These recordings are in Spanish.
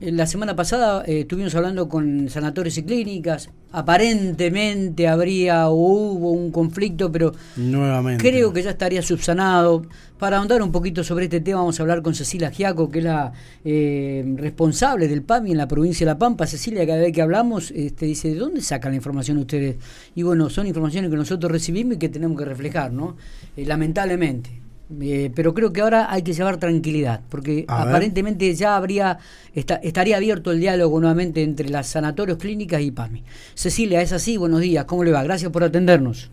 La semana pasada eh, estuvimos hablando con sanatorios y clínicas. Aparentemente habría o hubo un conflicto, pero Nuevamente. creo que ya estaría subsanado. Para ahondar un poquito sobre este tema, vamos a hablar con Cecilia Giaco, que es la eh, responsable del PAMI en la provincia de La Pampa. Cecilia, cada vez que hablamos, este, dice: ¿de dónde sacan la información ustedes? Y bueno, son informaciones que nosotros recibimos y que tenemos que reflejar, ¿no? Eh, lamentablemente. Eh, pero creo que ahora hay que llevar tranquilidad, porque A ver. aparentemente ya habría esta- estaría abierto el diálogo nuevamente entre las sanatorios, clínicas y PAMI. Cecilia, es así, buenos días, ¿cómo le va? Gracias por atendernos.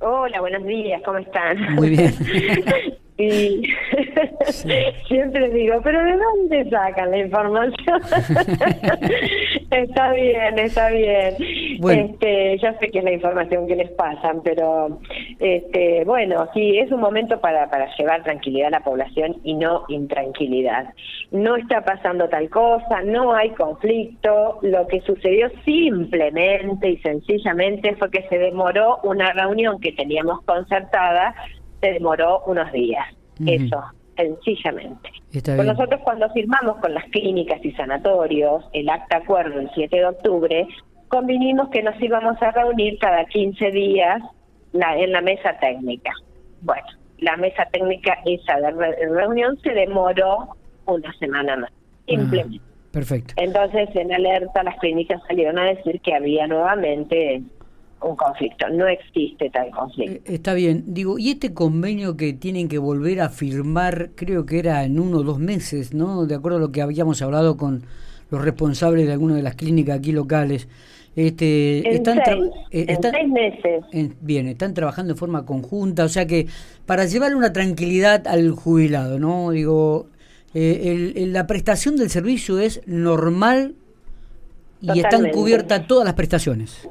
Hola, buenos días, ¿cómo están? Muy bien. y siempre digo, pero ¿de dónde sacan la información? está bien, está bien. Bueno. Este, ya sé que es la información que les pasan, pero este, bueno, sí, es un momento para, para llevar tranquilidad a la población y no intranquilidad. No está pasando tal cosa, no hay conflicto. Lo que sucedió simplemente y sencillamente fue que se demoró una reunión que teníamos concertada, se demoró unos días. Eso, sencillamente. Pues nosotros cuando firmamos con las clínicas y sanatorios el acta acuerdo el 7 de octubre, convinimos que nos íbamos a reunir cada 15 días la- en la mesa técnica. Bueno, la mesa técnica esa de re- reunión se demoró una semana más, simplemente. Ah, perfecto. Entonces, en alerta, las clínicas salieron a decir que había nuevamente un conflicto. No existe tal conflicto. Eh, Está bien. Digo, y este convenio que tienen que volver a firmar, creo que era en uno o dos meses, ¿no? De acuerdo a lo que habíamos hablado con los responsables de algunas de las clínicas aquí locales. Este, En, están seis, eh, en están- seis meses. en- bien, están trabajando en forma conjunta, o sea que para llevarle una tranquilidad al jubilado, ¿no? Digo, eh, el- el- la prestación del servicio es normal y están cubiertas todas las prestaciones.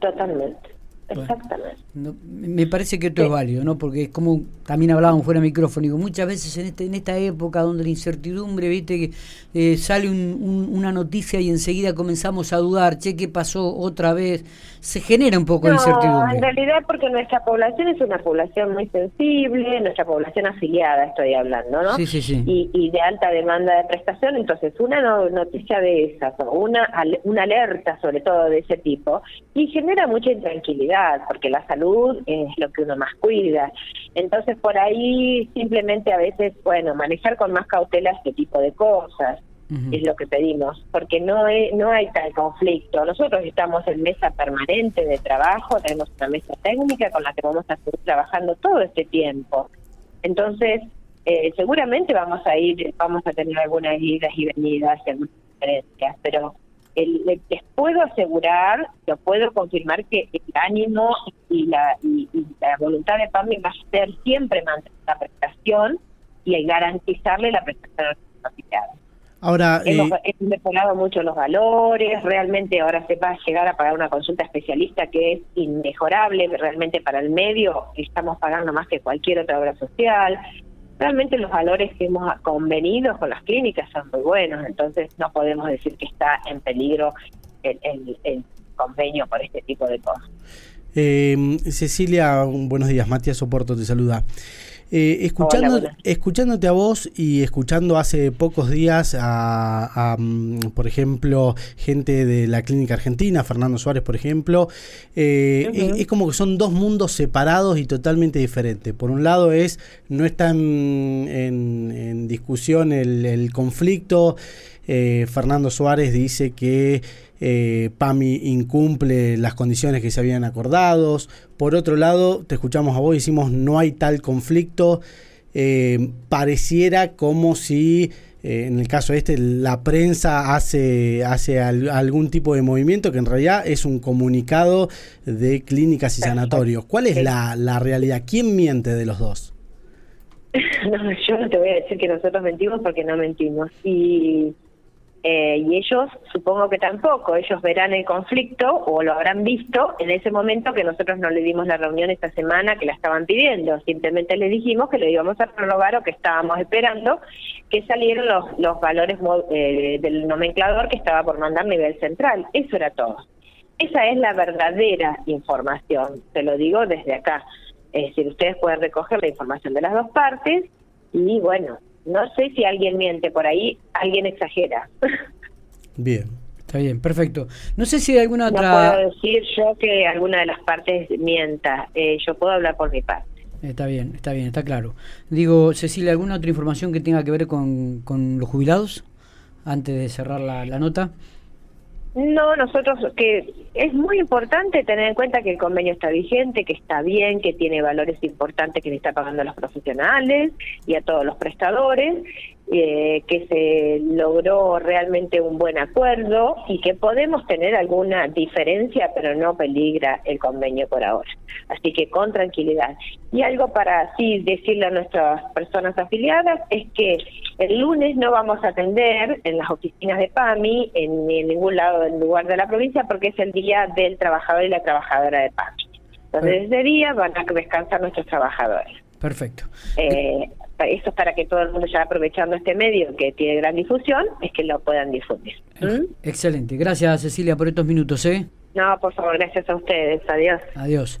Totalment. Totalmente. Bueno. Exactamente. No, me parece que esto es Sí. válido, ¿no? Porque es como también hablábamos fuera de micrófono, digo, muchas veces en este en esta época donde la incertidumbre, viste, que eh, sale un- un- una noticia y enseguida comenzamos a dudar, che, ¿qué pasó otra vez? Se genera un poco de No, incertidumbre. en realidad porque nuestra población es una población muy sensible, nuestra población afiliada estoy hablando, ¿no? Sí, sí, sí. Y, y de alta demanda de prestación, entonces una no- noticia de esas o una, una alerta sobre todo de ese tipo y genera mucha intranquilidad porque la salud es lo que uno más cuida. Entonces por ahí simplemente a veces, bueno, manejar con más cautela este tipo de cosas es lo que pedimos, porque no hay, no hay tal conflicto. Nosotros estamos en mesa permanente de trabajo, tenemos una mesa técnica con la que vamos a seguir trabajando todo este tiempo. Entonces, eh, seguramente vamos a ir, vamos a tener algunas idas y venidas y algunas diferencias, pero el, el- les puedo asegurar, lo puedo confirmar que el ánimo y la, y, y la voluntad de PAMI va a ser siempre mantener la prestación y garantizarle la prestación a los afiliados. Ahora, eh, Hemos, hemos mejorado mucho los valores, realmente ahora se va a llegar a pagar una consulta especialista que es inmejorable, realmente para el medio estamos pagando más que cualquier otra obra social. Realmente los valores que hemos convenido con las clínicas son muy buenos, entonces no podemos decir que está en peligro el, el- el convenio por este tipo de cosas. eh, Cecilia, buenos días. Matías Soporto te saluda. Eh, escuchando, Hola, escuchándote a vos y escuchando hace pocos días a, a, mm, por ejemplo, gente de la clínica argentina, Fernando Suárez, por ejemplo, eh, es, es como que son dos mundos separados y totalmente diferentes. Por un lado es, no está en, en- en discusión el, el conflicto. Eh, Fernando Suárez dice que eh, PAMI incumple las condiciones que se habían acordados. Por otro lado, te escuchamos a vos decimos no hay tal conflicto. Eh, pareciera como si, eh, en el caso este, la prensa hace, hace al- algún tipo de movimiento que en realidad es un comunicado de clínicas y sanatorios. ¿Cuál es la, la realidad? ¿Quién miente de los dos? No, yo no te voy a decir que nosotros mentimos porque no mentimos. Y, eh, y ellos, supongo que tampoco, ellos verán el conflicto o lo habrán visto en ese momento que nosotros no le dimos la reunión esta semana que la estaban pidiendo. Simplemente les dijimos que lo íbamos a prorrogar o que estábamos esperando que salieran los, los valores eh, del nomenclador que estaba por mandar a nivel central. Eso era todo. Esa es la verdadera información, te lo digo desde acá. Es decir, ustedes pueden recoger la información de las dos partes y bueno, No sé si alguien miente por ahí, alguien exagera. Bien. Está bien, perfecto. No sé si hay alguna otra... No puedo decir yo que alguna de las partes mienta, eh, yo puedo hablar por mi parte. Está bien, está bien, está claro. Digo, Cecilia, ¿alguna otra información que tenga que ver con, con los jubilados antes de cerrar la, la nota? No, nosotros que es muy importante tener en cuenta que el convenio está vigente, que está bien, que tiene valores importantes que le está pagando a los profesionales y a todos los prestadores eh, que se logró realmente un buen acuerdo y que podemos tener alguna diferencia, pero no peligra el convenio por ahora. Así que con tranquilidad. Y algo para así decirle a nuestras personas afiliadas es que el lunes no vamos a atender en las oficinas de PAMI, en, en ningún lado del lugar de la provincia, porque es el día del trabajador y la trabajadora de PAMI. Entonces, ese día van a descansar nuestros trabajadores. Perfecto. Eh, eso es para que todo el mundo ya aprovechando este medio que tiene gran difusión, es que lo puedan difundir. ¿Mm? Excelente. Gracias Cecilia por estos minutos. ¿eh? No, por favor, gracias a ustedes. Adiós. Adiós.